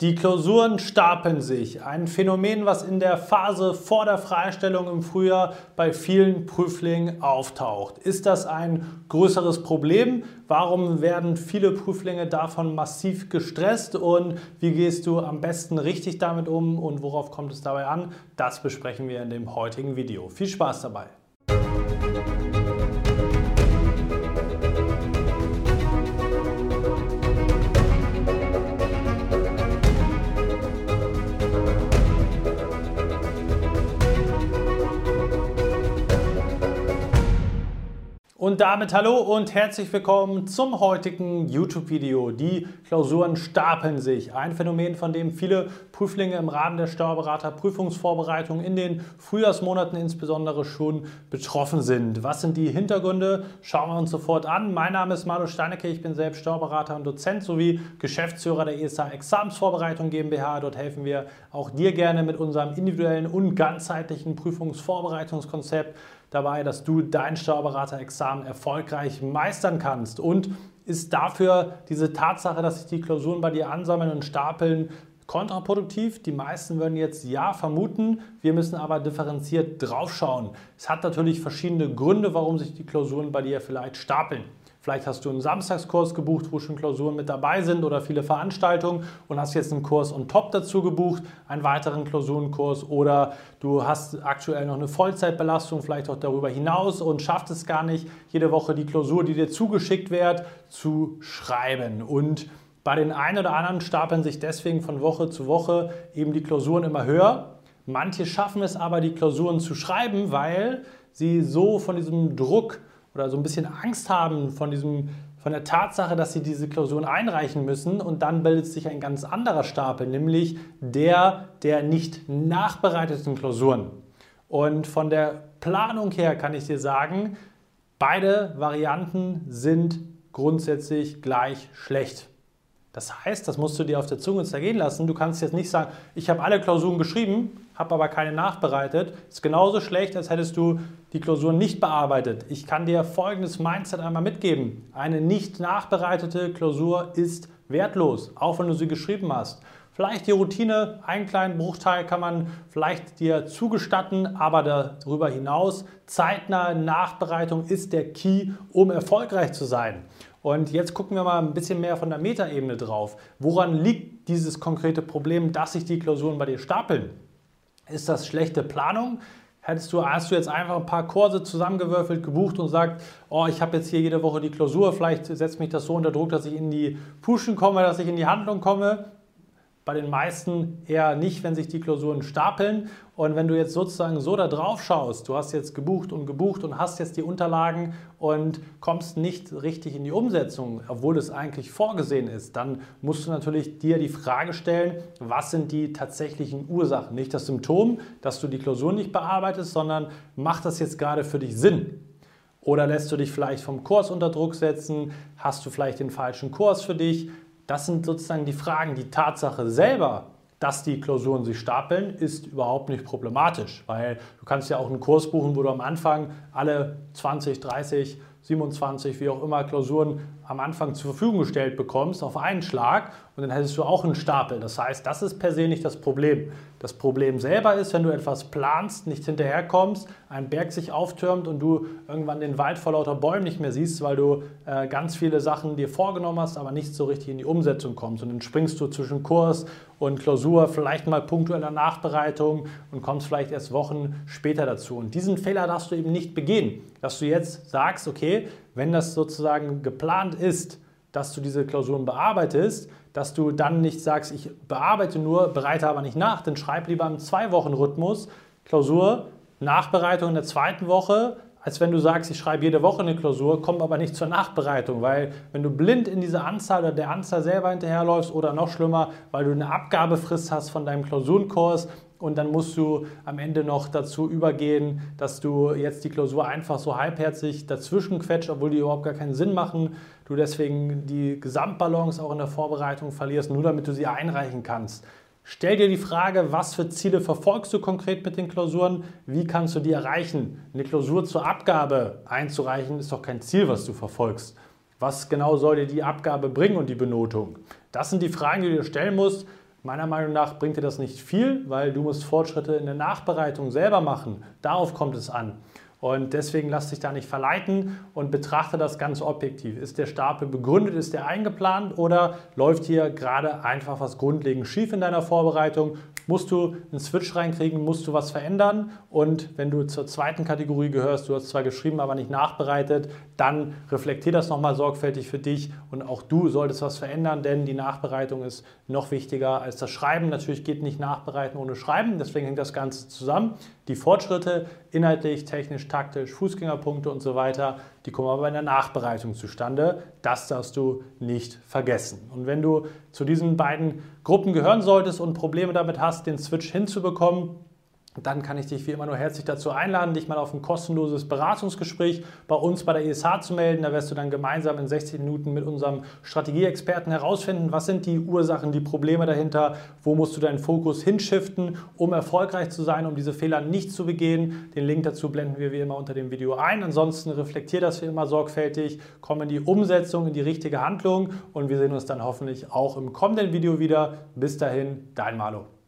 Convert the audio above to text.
Die Klausuren stapeln sich. Ein Phänomen, was in der Phase vor der Freistellung im Frühjahr bei vielen Prüflingen auftaucht. Ist das ein größeres Problem? Warum werden viele Prüflinge davon massiv gestresst? Und wie gehst du am besten richtig damit um? Und worauf kommt es dabei an? Das besprechen wir in dem heutigen Video. Viel Spaß dabei! Und damit hallo und herzlich willkommen zum heutigen YouTube-Video. Die Klausuren stapeln sich. Ein Phänomen, von dem viele Prüflinge im Rahmen der Steuerberater Prüfungsvorbereitung in den Frühjahrsmonaten insbesondere schon betroffen sind. Was sind die Hintergründe? Schauen wir uns sofort an. Mein Name ist Marlo Steinecke, ich bin selbst Steuerberater und Dozent sowie Geschäftsführer der ESA Examensvorbereitung GmbH. Dort helfen wir auch dir gerne mit unserem individuellen und ganzheitlichen Prüfungsvorbereitungskonzept dabei, dass du dein Steuerberater-Examen erfolgreich meistern kannst. Und ist dafür diese Tatsache, dass sich die Klausuren bei dir ansammeln und stapeln, kontraproduktiv. Die meisten würden jetzt ja vermuten, wir müssen aber differenziert draufschauen. Es hat natürlich verschiedene Gründe, warum sich die Klausuren bei dir vielleicht stapeln. Vielleicht hast du einen Samstagskurs gebucht, wo schon Klausuren mit dabei sind oder viele Veranstaltungen und hast jetzt einen Kurs on top dazu gebucht, einen weiteren Klausurenkurs oder du hast aktuell noch eine Vollzeitbelastung, vielleicht auch darüber hinaus und schaffst es gar nicht, jede Woche die Klausur, die dir zugeschickt wird, zu schreiben. Und bei den einen oder anderen stapeln sich deswegen von Woche zu Woche eben die Klausuren immer höher. Manche schaffen es aber, die Klausuren zu schreiben, weil sie so von diesem Druck oder so ein bisschen Angst haben von, diesem, von der Tatsache, dass sie diese Klausuren einreichen müssen und dann bildet sich ein ganz anderer Stapel, nämlich der der nicht nachbereiteten Klausuren. Und von der Planung her kann ich dir sagen, beide Varianten sind grundsätzlich gleich schlecht. Das heißt, das musst du dir auf der Zunge zergehen lassen. Du kannst jetzt nicht sagen, ich habe alle Klausuren geschrieben, habe aber keine nachbereitet. Ist genauso schlecht, als hättest du die Klausuren nicht bearbeitet. Ich kann dir folgendes Mindset einmal mitgeben. Eine nicht nachbereitete Klausur ist wertlos, auch wenn du sie geschrieben hast. Vielleicht die Routine, einen kleinen Bruchteil kann man vielleicht dir zugestatten, aber darüber hinaus zeitnahe Nachbereitung ist der Key, um erfolgreich zu sein. Und jetzt gucken wir mal ein bisschen mehr von der Metaebene drauf. Woran liegt dieses konkrete Problem, dass sich die Klausuren bei dir stapeln? Ist das schlechte Planung? Hättest du, hast du jetzt einfach ein paar Kurse zusammengewürfelt, gebucht und sagt, oh, ich habe jetzt hier jede Woche die Klausur, vielleicht setzt mich das so unter Druck, dass ich in die Puschen komme, dass ich in die Handlung komme. Bei den meisten eher nicht, wenn sich die Klausuren stapeln. Und wenn du jetzt sozusagen so da drauf schaust, du hast jetzt gebucht und gebucht und hast jetzt die Unterlagen und kommst nicht richtig in die Umsetzung, obwohl es eigentlich vorgesehen ist, dann musst du natürlich dir die Frage stellen, was sind die tatsächlichen Ursachen? Nicht das Symptom, dass du die Klausur nicht bearbeitest, sondern macht das jetzt gerade für dich Sinn? Oder lässt du dich vielleicht vom Kurs unter Druck setzen? Hast du vielleicht den falschen Kurs für dich? Das sind sozusagen die Fragen. Die Tatsache selber, dass die Klausuren sich stapeln, ist überhaupt nicht problematisch, weil du kannst ja auch einen Kurs buchen, wo du am Anfang alle 20, 30, 27, wie auch immer Klausuren am Anfang zur Verfügung gestellt bekommst auf einen Schlag und dann hättest du auch einen Stapel. Das heißt, das ist per se nicht das Problem. Das Problem selber ist, wenn du etwas planst, nicht hinterherkommst, ein Berg sich auftürmt und du irgendwann den Wald vor lauter Bäumen nicht mehr siehst, weil du äh, ganz viele Sachen dir vorgenommen hast, aber nicht so richtig in die Umsetzung kommst. Und dann springst du zwischen Kurs und Klausur, vielleicht mal punktueller Nachbereitung und kommst vielleicht erst Wochen später dazu. Und diesen Fehler darfst du eben nicht begehen, dass du jetzt sagst, okay, wenn das sozusagen geplant ist, dass du diese Klausuren bearbeitest, dass du dann nicht sagst, ich bearbeite nur, bereite aber nicht nach, dann schreib lieber im Zwei-Wochen-Rhythmus Klausur, Nachbereitung in der zweiten Woche, als wenn du sagst, ich schreibe jede Woche eine Klausur, komm aber nicht zur Nachbereitung, weil wenn du blind in diese Anzahl oder der Anzahl selber hinterherläufst oder noch schlimmer, weil du eine Abgabefrist hast von deinem Klausurenkurs, und dann musst du am Ende noch dazu übergehen, dass du jetzt die Klausur einfach so halbherzig dazwischen quetscht, obwohl die überhaupt gar keinen Sinn machen. Du deswegen die Gesamtbalance auch in der Vorbereitung verlierst, nur damit du sie einreichen kannst. Stell dir die Frage, was für Ziele verfolgst du konkret mit den Klausuren? Wie kannst du die erreichen? Eine Klausur zur Abgabe einzureichen ist doch kein Ziel, was du verfolgst. Was genau soll dir die Abgabe bringen und die Benotung? Das sind die Fragen, die du dir stellen musst Meiner Meinung nach bringt dir das nicht viel, weil du musst Fortschritte in der Nachbereitung selber machen. Darauf kommt es an. Und deswegen lass dich da nicht verleiten und betrachte das ganz objektiv. Ist der Stapel begründet, ist der eingeplant oder läuft hier gerade einfach was grundlegend schief in deiner Vorbereitung? Musst du einen Switch reinkriegen, musst du was verändern und wenn du zur zweiten Kategorie gehörst, du hast zwar geschrieben, aber nicht nachbereitet, dann reflektier das nochmal sorgfältig für dich und auch du solltest was verändern, denn die Nachbereitung ist noch wichtiger als das Schreiben. Natürlich geht nicht Nachbereiten ohne Schreiben, deswegen hängt das Ganze zusammen. Die Fortschritte inhaltlich, technisch, taktisch, Fußgängerpunkte und so weiter, die kommen aber in der Nachbereitung zustande. Das darfst du nicht vergessen. Und wenn du zu diesen beiden Gruppen gehören solltest und Probleme damit hast, den Switch hinzubekommen, dann kann ich dich wie immer nur herzlich dazu einladen, dich mal auf ein kostenloses Beratungsgespräch bei uns bei der ESH zu melden. Da wirst du dann gemeinsam in 60 Minuten mit unserem Strategieexperten herausfinden, was sind die Ursachen, die Probleme dahinter, wo musst du deinen Fokus hinschiften, um erfolgreich zu sein, um diese Fehler nicht zu begehen. Den Link dazu blenden wir wie immer unter dem Video ein. Ansonsten reflektier das wie immer sorgfältig, komm in die Umsetzung, in die richtige Handlung und wir sehen uns dann hoffentlich auch im kommenden Video wieder. Bis dahin, dein Malo.